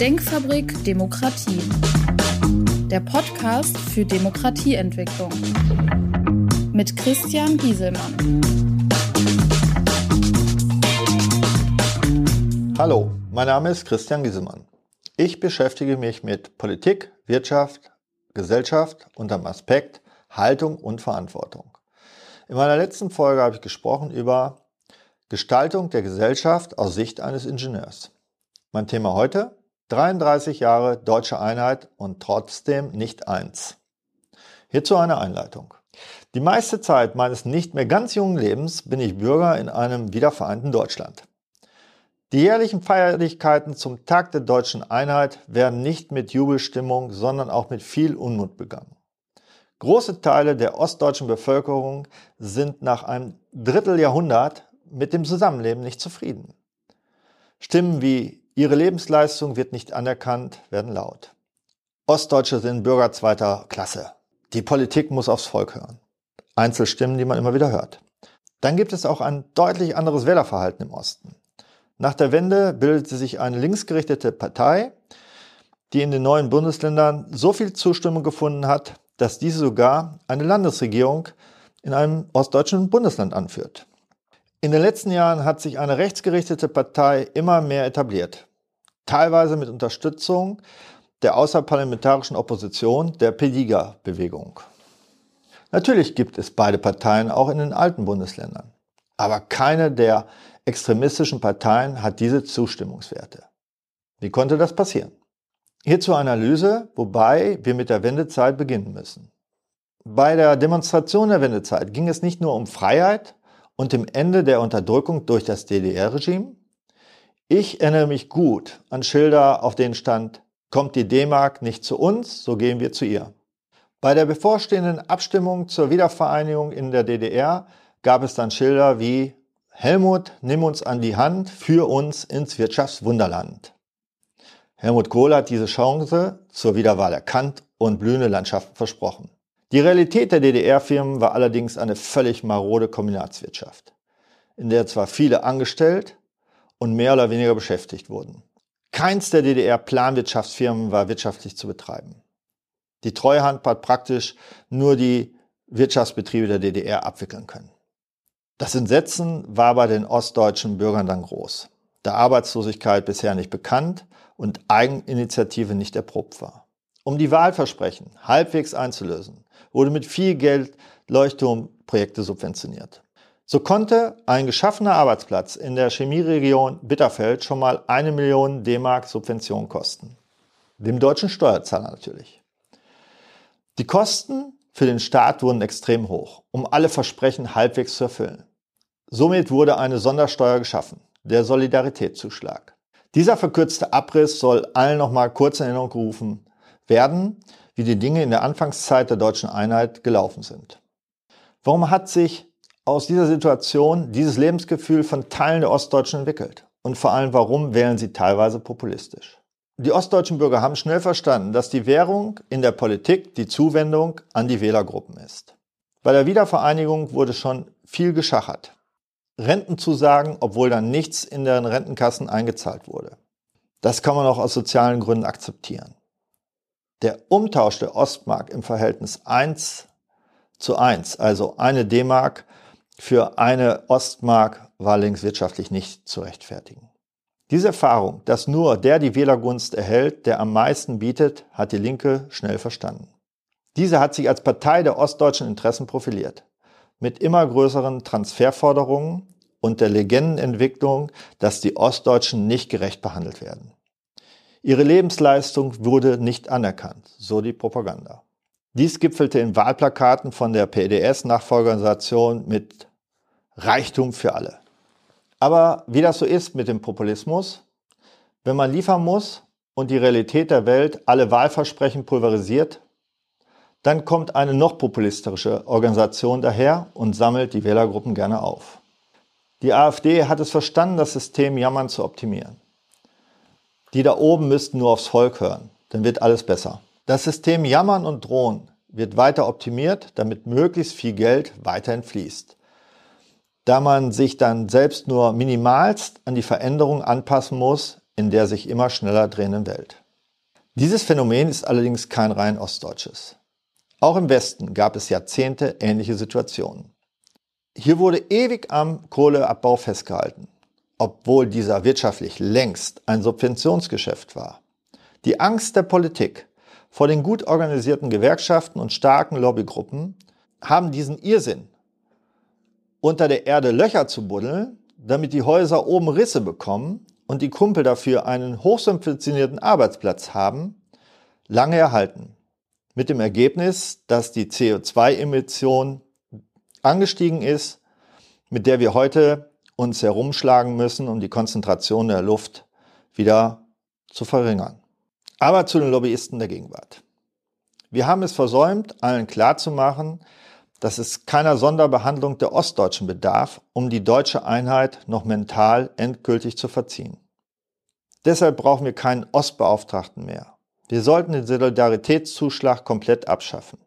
Denkfabrik Demokratie. Der Podcast für Demokratieentwicklung. Mit Christian Gieselmann. Hallo, mein Name ist Christian Gieselmann. Ich beschäftige mich mit Politik, Wirtschaft, Gesellschaft unter dem Aspekt Haltung und Verantwortung. In meiner letzten Folge habe ich gesprochen über Gestaltung der Gesellschaft aus Sicht eines Ingenieurs. Mein Thema heute 33 Jahre deutsche Einheit und trotzdem nicht eins. Hierzu eine Einleitung. Die meiste Zeit meines nicht mehr ganz jungen Lebens bin ich Bürger in einem wiedervereinten Deutschland. Die jährlichen Feierlichkeiten zum Tag der deutschen Einheit werden nicht mit Jubelstimmung, sondern auch mit viel Unmut begangen. Große Teile der ostdeutschen Bevölkerung sind nach einem Dritteljahrhundert mit dem Zusammenleben nicht zufrieden. Stimmen wie Ihre Lebensleistung wird nicht anerkannt, werden laut. Ostdeutsche sind Bürger zweiter Klasse. Die Politik muss aufs Volk hören. Einzelstimmen, die man immer wieder hört. Dann gibt es auch ein deutlich anderes Wählerverhalten im Osten. Nach der Wende bildete sich eine linksgerichtete Partei, die in den neuen Bundesländern so viel Zustimmung gefunden hat, dass diese sogar eine Landesregierung in einem ostdeutschen Bundesland anführt. In den letzten Jahren hat sich eine rechtsgerichtete Partei immer mehr etabliert, teilweise mit Unterstützung der außerparlamentarischen Opposition der Pediga-Bewegung. Natürlich gibt es beide Parteien auch in den alten Bundesländern, aber keine der extremistischen Parteien hat diese Zustimmungswerte. Wie konnte das passieren? Hierzu Analyse, wobei wir mit der Wendezeit beginnen müssen. Bei der Demonstration der Wendezeit ging es nicht nur um Freiheit, und dem Ende der Unterdrückung durch das DDR-Regime. Ich erinnere mich gut an Schilder, auf denen stand, kommt die D-Mark nicht zu uns, so gehen wir zu ihr. Bei der bevorstehenden Abstimmung zur Wiedervereinigung in der DDR gab es dann Schilder wie Helmut, nimm uns an die Hand, führ uns ins Wirtschaftswunderland. Helmut Kohl hat diese Chance zur Wiederwahl erkannt und blühende Landschaften versprochen. Die Realität der DDR-Firmen war allerdings eine völlig marode Kombinatswirtschaft, in der zwar viele angestellt und mehr oder weniger beschäftigt wurden. Keins der DDR-Planwirtschaftsfirmen war wirtschaftlich zu betreiben. Die Treuhand hat praktisch nur die Wirtschaftsbetriebe der DDR abwickeln können. Das Entsetzen war bei den ostdeutschen Bürgern dann groß, da Arbeitslosigkeit bisher nicht bekannt und Eigeninitiative nicht erprobt war. Um die Wahlversprechen halbwegs einzulösen, wurde mit viel Geld Leuchtturmprojekte subventioniert. So konnte ein geschaffener Arbeitsplatz in der Chemieregion Bitterfeld schon mal eine Million D-Mark Subvention kosten. Dem deutschen Steuerzahler natürlich. Die Kosten für den Staat wurden extrem hoch, um alle Versprechen halbwegs zu erfüllen. Somit wurde eine Sondersteuer geschaffen, der Solidaritätszuschlag. Dieser verkürzte Abriss soll allen nochmal kurz in Erinnerung rufen, werden, wie die Dinge in der Anfangszeit der deutschen Einheit gelaufen sind. Warum hat sich aus dieser Situation dieses Lebensgefühl von Teilen der Ostdeutschen entwickelt? Und vor allem, warum wählen sie teilweise populistisch? Die ostdeutschen Bürger haben schnell verstanden, dass die Währung in der Politik die Zuwendung an die Wählergruppen ist. Bei der Wiedervereinigung wurde schon viel geschachert. Rentenzusagen, obwohl dann nichts in den Rentenkassen eingezahlt wurde. Das kann man auch aus sozialen Gründen akzeptieren. Der Umtausch der Ostmark im Verhältnis 1 zu 1, also eine D-Mark für eine Ostmark, war links wirtschaftlich nicht zu rechtfertigen. Diese Erfahrung, dass nur der die Wählergunst erhält, der am meisten bietet, hat die Linke schnell verstanden. Diese hat sich als Partei der ostdeutschen Interessen profiliert, mit immer größeren Transferforderungen und der Legendenentwicklung, dass die Ostdeutschen nicht gerecht behandelt werden. Ihre Lebensleistung wurde nicht anerkannt, so die Propaganda. Dies gipfelte in Wahlplakaten von der PDS-Nachfolgeorganisation mit Reichtum für alle. Aber wie das so ist mit dem Populismus, wenn man liefern muss und die Realität der Welt alle Wahlversprechen pulverisiert, dann kommt eine noch populistische Organisation daher und sammelt die Wählergruppen gerne auf. Die AfD hat es verstanden, das System Jammern zu optimieren. Die da oben müssten nur aufs Volk hören, dann wird alles besser. Das System Jammern und Drohen wird weiter optimiert, damit möglichst viel Geld weiterhin fließt. Da man sich dann selbst nur minimalst an die Veränderung anpassen muss, in der sich immer schneller drehenden Welt. Dieses Phänomen ist allerdings kein rein ostdeutsches. Auch im Westen gab es Jahrzehnte ähnliche Situationen. Hier wurde ewig am Kohleabbau festgehalten, obwohl dieser wirtschaftlich längst ein Subventionsgeschäft war. Die Angst der Politik vor den gut organisierten Gewerkschaften und starken Lobbygruppen haben diesen Irrsinn, unter der Erde Löcher zu buddeln, damit die Häuser oben Risse bekommen und die Kumpel dafür einen hochsubventionierten Arbeitsplatz haben, lange erhalten. Mit dem Ergebnis, dass die CO2-Emission angestiegen ist, mit der wir heute uns herumschlagen müssen, um die Konzentration der Luft wieder zu verringern. Aber zu den Lobbyisten der Gegenwart. Wir haben es versäumt, allen klarzumachen, dass es keiner Sonderbehandlung der Ostdeutschen bedarf, um die deutsche Einheit noch mental endgültig zu verziehen. Deshalb brauchen wir keinen Ostbeauftragten mehr. Wir sollten den Solidaritätszuschlag komplett abschaffen.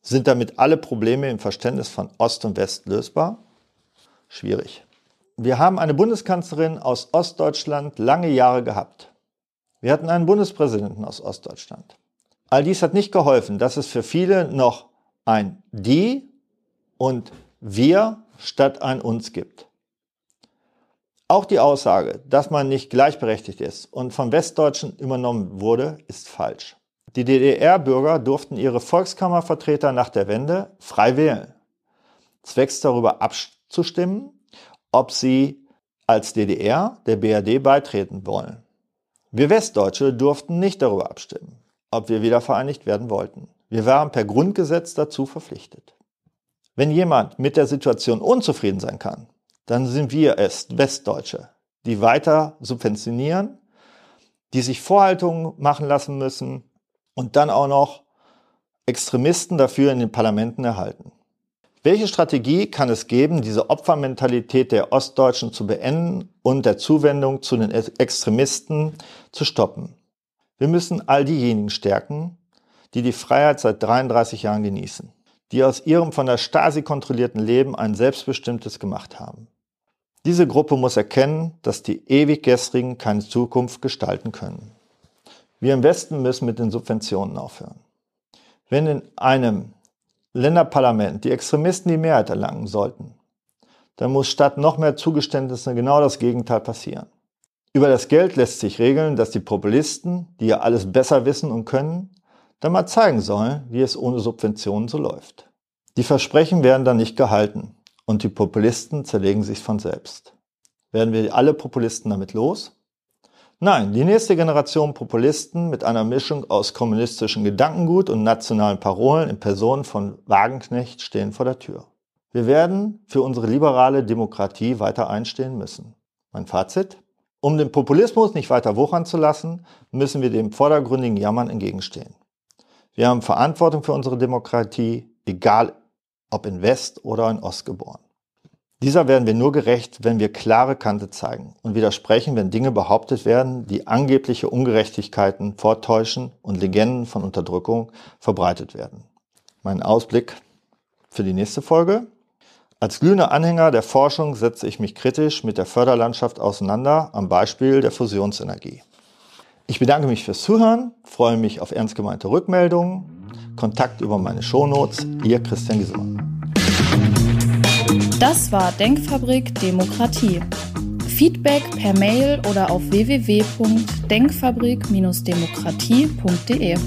Sind damit alle Probleme im Verständnis von Ost und West lösbar? Schwierig. Wir haben eine Bundeskanzlerin aus Ostdeutschland lange Jahre gehabt. Wir hatten einen Bundespräsidenten aus Ostdeutschland. All dies hat nicht geholfen, dass es für viele noch ein die und wir statt ein uns gibt. Auch die Aussage, dass man nicht gleichberechtigt ist und von Westdeutschen übernommen wurde, ist falsch. Die DDR-Bürger durften ihre Volkskammervertreter nach der Wende frei wählen, zwecks darüber abzustimmen, ob sie als DDR der BRD beitreten wollen. Wir Westdeutsche durften nicht darüber abstimmen, ob wir wieder vereinigt werden wollten. Wir waren per Grundgesetz dazu verpflichtet. Wenn jemand mit der Situation unzufrieden sein kann, dann sind wir es, Westdeutsche, die weiter subventionieren, die sich Vorhaltungen machen lassen müssen, und dann auch noch Extremisten dafür in den Parlamenten erhalten. Welche Strategie kann es geben, diese Opfermentalität der Ostdeutschen zu beenden und der Zuwendung zu den Extremisten zu stoppen? Wir müssen all diejenigen stärken, die die Freiheit seit 33 Jahren genießen, die aus ihrem von der Stasi kontrollierten Leben ein selbstbestimmtes gemacht haben. Diese Gruppe muss erkennen, dass die ewig Gestrigen keine Zukunft gestalten können. Wir im Westen müssen mit den Subventionen aufhören. Wenn in einem Länderparlament die Extremisten die Mehrheit erlangen sollten, dann muss statt noch mehr Zugeständnisse genau das Gegenteil passieren. Über das Geld lässt sich regeln, dass die Populisten, die ja alles besser wissen und können, dann mal zeigen sollen, wie es ohne Subventionen so läuft. Die Versprechen werden dann nicht gehalten und die Populisten zerlegen sich von selbst. Werden wir alle Populisten damit los? Nein, die nächste Generation Populisten mit einer Mischung aus kommunistischem Gedankengut und nationalen Parolen in Person von Wagenknecht stehen vor der Tür. Wir werden für unsere liberale Demokratie weiter einstehen müssen. Mein Fazit? Um den Populismus nicht weiter wuchern zu lassen, müssen wir dem vordergründigen Jammern entgegenstehen. Wir haben Verantwortung für unsere Demokratie, egal ob in West oder in Ost geboren. Dieser werden wir nur gerecht, wenn wir klare Kante zeigen und widersprechen, wenn Dinge behauptet werden, die angebliche Ungerechtigkeiten vortäuschen und Legenden von Unterdrückung verbreitet werden. Mein Ausblick für die nächste Folge. Als glühender Anhänger der Forschung setze ich mich kritisch mit der Förderlandschaft auseinander am Beispiel der Fusionsenergie. Ich bedanke mich fürs Zuhören, freue mich auf ernst gemeinte Rückmeldungen, Kontakt über meine Shownotes, ihr Christian Giesemann. Das war Denkfabrik Demokratie. Feedback per Mail oder auf www.denkfabrik-demokratie.de.